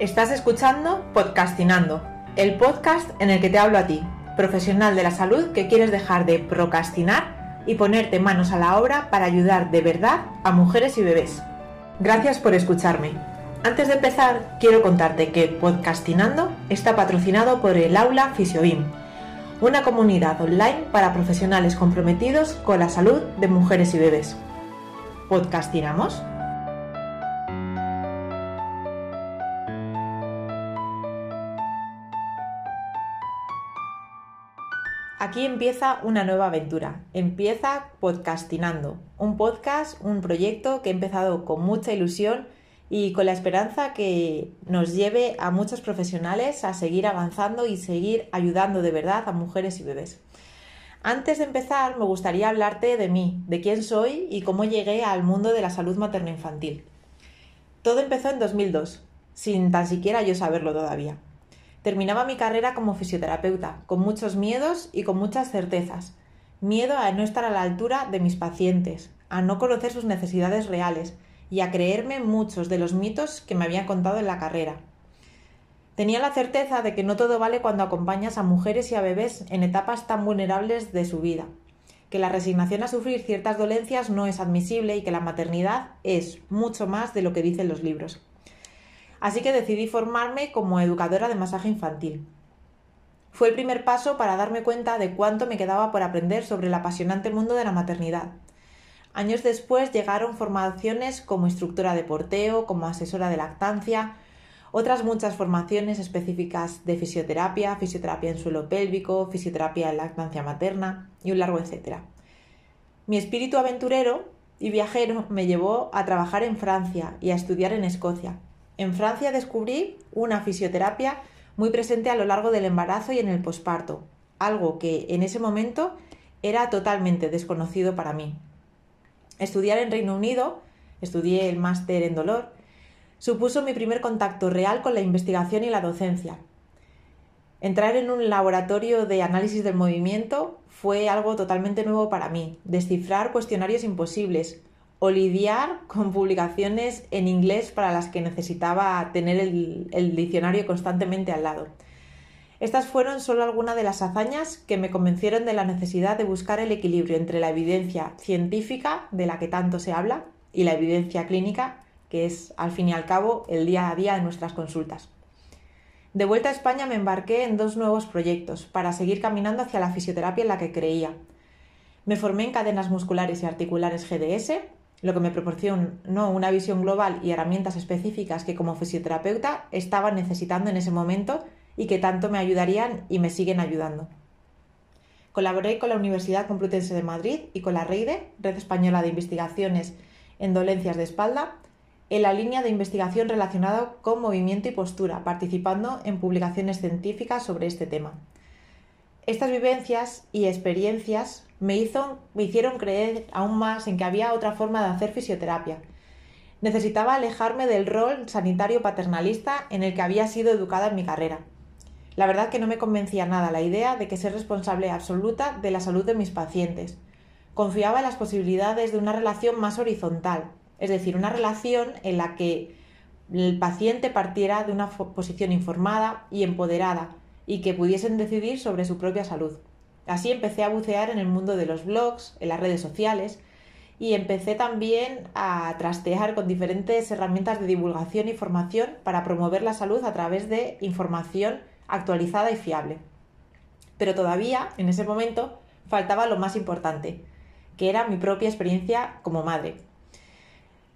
Estás escuchando Podcastinando, el podcast en el que te hablo a ti, profesional de la salud que quieres dejar de procrastinar y ponerte manos a la obra para ayudar de verdad a mujeres y bebés. Gracias por escucharme. Antes de empezar, quiero contarte que Podcastinando está patrocinado por el Aula Fisiobim, una comunidad online para profesionales comprometidos con la salud de mujeres y bebés. ¿Podcastinamos? Aquí empieza una nueva aventura. Empieza podcastinando. Un podcast, un proyecto que he empezado con mucha ilusión y con la esperanza que nos lleve a muchos profesionales a seguir avanzando y seguir ayudando de verdad a mujeres y bebés. Antes de empezar, me gustaría hablarte de mí, de quién soy y cómo llegué al mundo de la salud materno-infantil. Todo empezó en 2002, sin tan siquiera yo saberlo todavía. Terminaba mi carrera como fisioterapeuta, con muchos miedos y con muchas certezas. Miedo a no estar a la altura de mis pacientes, a no conocer sus necesidades reales y a creerme muchos de los mitos que me habían contado en la carrera. Tenía la certeza de que no todo vale cuando acompañas a mujeres y a bebés en etapas tan vulnerables de su vida, que la resignación a sufrir ciertas dolencias no es admisible y que la maternidad es mucho más de lo que dicen los libros así que decidí formarme como educadora de masaje infantil. Fue el primer paso para darme cuenta de cuánto me quedaba por aprender sobre el apasionante mundo de la maternidad. Años después llegaron formaciones como instructora de porteo, como asesora de lactancia, otras muchas formaciones específicas de fisioterapia, fisioterapia en suelo pélvico, fisioterapia en lactancia materna y un largo etcétera. Mi espíritu aventurero y viajero me llevó a trabajar en Francia y a estudiar en Escocia, en Francia descubrí una fisioterapia muy presente a lo largo del embarazo y en el posparto, algo que en ese momento era totalmente desconocido para mí. Estudiar en Reino Unido, estudié el máster en dolor, supuso mi primer contacto real con la investigación y la docencia. Entrar en un laboratorio de análisis del movimiento fue algo totalmente nuevo para mí, descifrar cuestionarios imposibles, o lidiar con publicaciones en inglés para las que necesitaba tener el, diccionario constantemente al lado. Estas fueron solo algunas de las hazañas que me convencieron de la necesidad de buscar el equilibrio entre la evidencia científica, de la que tanto se habla, y la evidencia clínica, que es al fin y al cabo el día a día de nuestras consultas. De vuelta a España me embarqué en dos nuevos proyectos para seguir caminando hacia la fisioterapia en la que creía. Me formé en cadenas musculares y articulares GDS lo que me proporcionó una visión global y herramientas específicas que como fisioterapeuta estaba necesitando en ese momento y que tanto me ayudarían y me siguen ayudando. Colaboré con la Universidad Complutense de Madrid y con la REIDE, Red Española de Investigaciones en Dolencias de Espalda, en la línea de investigación relacionada con movimiento y postura, participando en publicaciones científicas sobre este tema. Estas vivencias y experiencias me, hicieron creer aún más en que había otra forma de hacer fisioterapia. Necesitaba alejarme del rol sanitario paternalista en el que había sido educada en mi carrera. La verdad que no me convencía nada la idea de que ser responsable absoluta de la salud de mis pacientes. Confiaba en las posibilidades de una relación más horizontal, es decir, una relación en la que el paciente partiera de una posición informada y empoderada, y que pudiesen decidir sobre su propia salud. Así empecé a bucear en el mundo de los blogs, en las redes sociales y empecé también a trastear con diferentes herramientas de divulgación y formación para promover la salud a través de información actualizada y fiable. Pero todavía, en ese momento, faltaba lo más importante, que era mi propia experiencia como madre.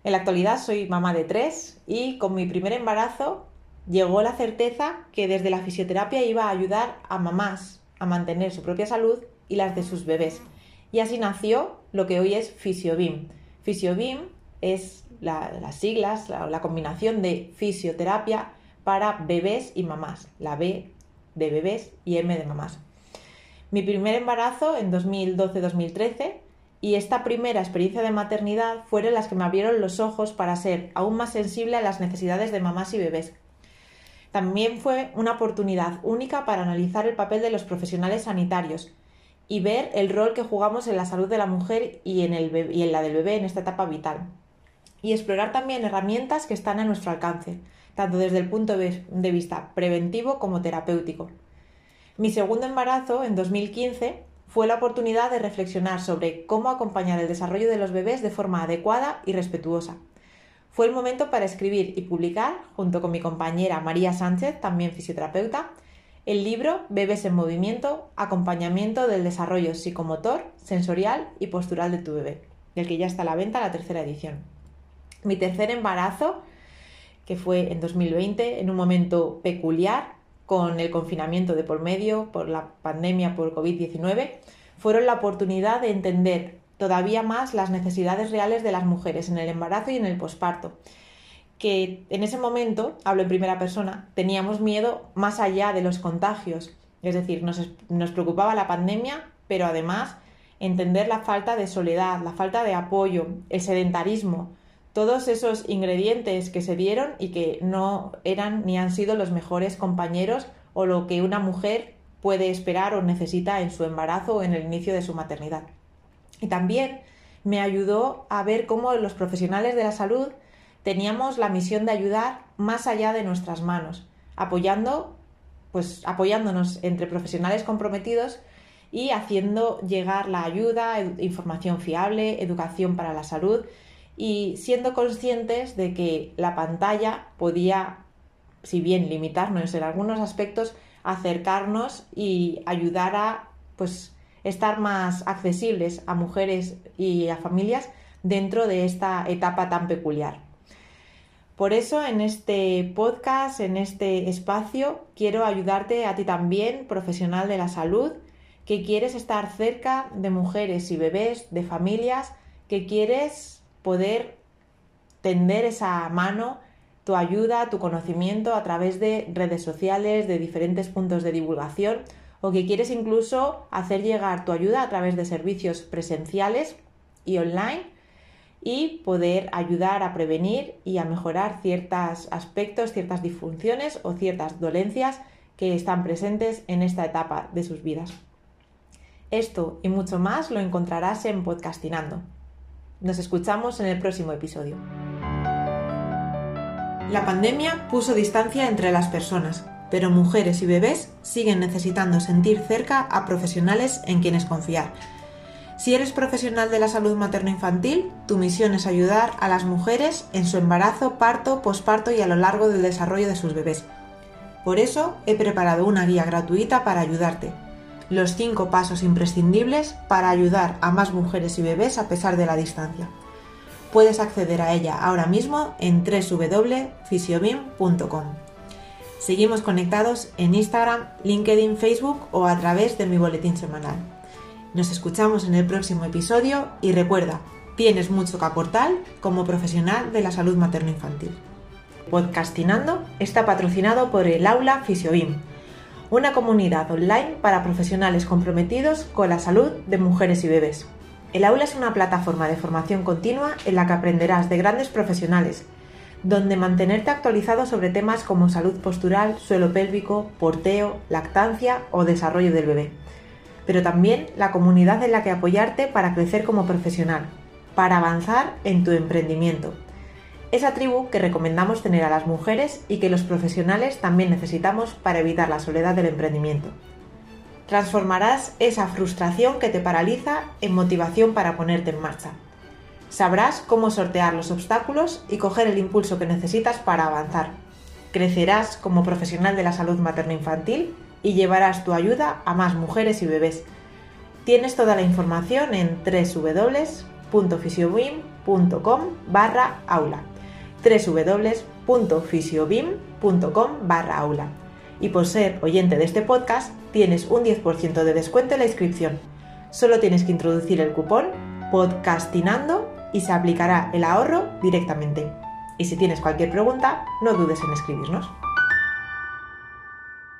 En la actualidad soy mamá de tres y con mi primer embarazo llegó la certeza que desde la fisioterapia iba a ayudar a mamás a mantener su propia salud y las de sus bebés. Y así nació lo que hoy es Fisiobim. Fisiobim es las siglas, la, la combinación de fisioterapia para bebés y mamás. La B de bebés y M de mamás. Mi primer embarazo en 2012-2013 y esta primera experiencia de maternidad fueron las que me abrieron los ojos para ser aún más sensible a las necesidades de mamás y bebés también fue una oportunidad única para analizar el papel de los profesionales sanitarios y ver el rol que jugamos en la salud de la mujer y en, el la del bebé en esta etapa vital. y explorar también herramientas que están a nuestro alcance, tanto desde el punto de vista preventivo como terapéutico. Mi segundo embarazo, en 2015, fue la oportunidad de reflexionar sobre cómo acompañar el desarrollo de los bebés de forma adecuada y respetuosa. Fue el momento para escribir y publicar, junto con mi compañera María Sánchez, también fisioterapeuta, el libro Bebés en Movimiento, acompañamiento del desarrollo psicomotor, sensorial y postural de tu bebé, del que ya está a la venta la tercera edición. Mi tercer embarazo, que fue en 2020, en un momento peculiar, con el confinamiento de por medio, por la pandemia por COVID-19, fueron la oportunidad de entender todavía más las necesidades reales de las mujeres en el embarazo y en el posparto. Que en ese momento, hablo en primera persona, teníamos miedo más allá de los contagios. Es decir, nos, preocupaba la pandemia, pero además entender la falta de soledad, la falta de apoyo, el sedentarismo, todos esos ingredientes que se dieron y que no eran ni han sido los mejores compañeros o lo que una mujer puede esperar o necesita en su embarazo o en el inicio de su maternidad. Y también me ayudó a ver cómo los profesionales de la salud teníamos la misión de ayudar más allá de nuestras manos, apoyando, pues apoyándonos entre profesionales comprometidos y haciendo llegar la ayuda, información fiable, educación para la salud y siendo conscientes de que la pantalla podía, si bien limitarnos en algunos aspectos, acercarnos y ayudar a pues estar más accesibles a mujeres y a familias dentro de esta etapa tan peculiar. Por eso en este podcast, en este espacio, quiero ayudarte a ti también, profesional de la salud, que quieres estar cerca de mujeres y bebés, de familias, que quieres poder tender esa mano, tu ayuda, tu conocimiento a través de redes sociales, de diferentes puntos de divulgación o que quieres incluso hacer llegar tu ayuda a través de servicios presenciales y online y poder ayudar a prevenir y a mejorar ciertos aspectos, ciertas disfunciones o ciertas dolencias que están presentes en esta etapa de sus vidas. Esto y mucho más lo encontrarás en Podcastinando. Nos escuchamos en el próximo episodio. La pandemia puso distancia entre las personas, pero mujeres y bebés siguen necesitando sentir cerca a profesionales en quienes confiar. Si eres profesional de la salud materno-infantil, tu misión es ayudar a las mujeres en su embarazo, parto, posparto y a lo largo del desarrollo de sus bebés. Por eso he preparado una guía gratuita para ayudarte los cinco pasos imprescindibles para ayudar a más mujeres y bebés a pesar de la distancia. Puedes acceder a ella ahora mismo en www.fisiobim.com. Seguimos conectados en Instagram, LinkedIn, Facebook o a través de mi boletín semanal. Nos escuchamos en el próximo episodio y recuerda, tienes mucho que aportar como profesional de la salud materno-infantil. Podcastinando está patrocinado por el Aula Fisiobim una comunidad online para profesionales comprometidos con la salud de mujeres y bebés. El aula es una plataforma de formación continua en la que aprenderás de grandes profesionales, donde mantenerte actualizado sobre temas como salud postural, suelo pélvico, porteo, lactancia o desarrollo del bebé. Pero también la comunidad en la que apoyarte para crecer como profesional, para avanzar en tu emprendimiento esa tribu que recomendamos tener a las mujeres y que los profesionales también necesitamos para evitar la soledad del emprendimiento. Transformarás esa frustración que te paraliza en motivación para ponerte en marcha. Sabrás cómo sortear los obstáculos y coger el impulso que necesitas para avanzar. Crecerás como profesional de la salud materno-infantil y llevarás tu ayuda a más mujeres y bebés. Tienes toda la información en www.fisiobim.com barra aula www.fisiobim.com barra aula. Y por ser oyente de este podcast, tienes un 10% de descuento en la inscripción. Solo tienes que introducir el cupón podcastinando y se aplicará el ahorro directamente. Y si tienes cualquier pregunta, no dudes en escribirnos.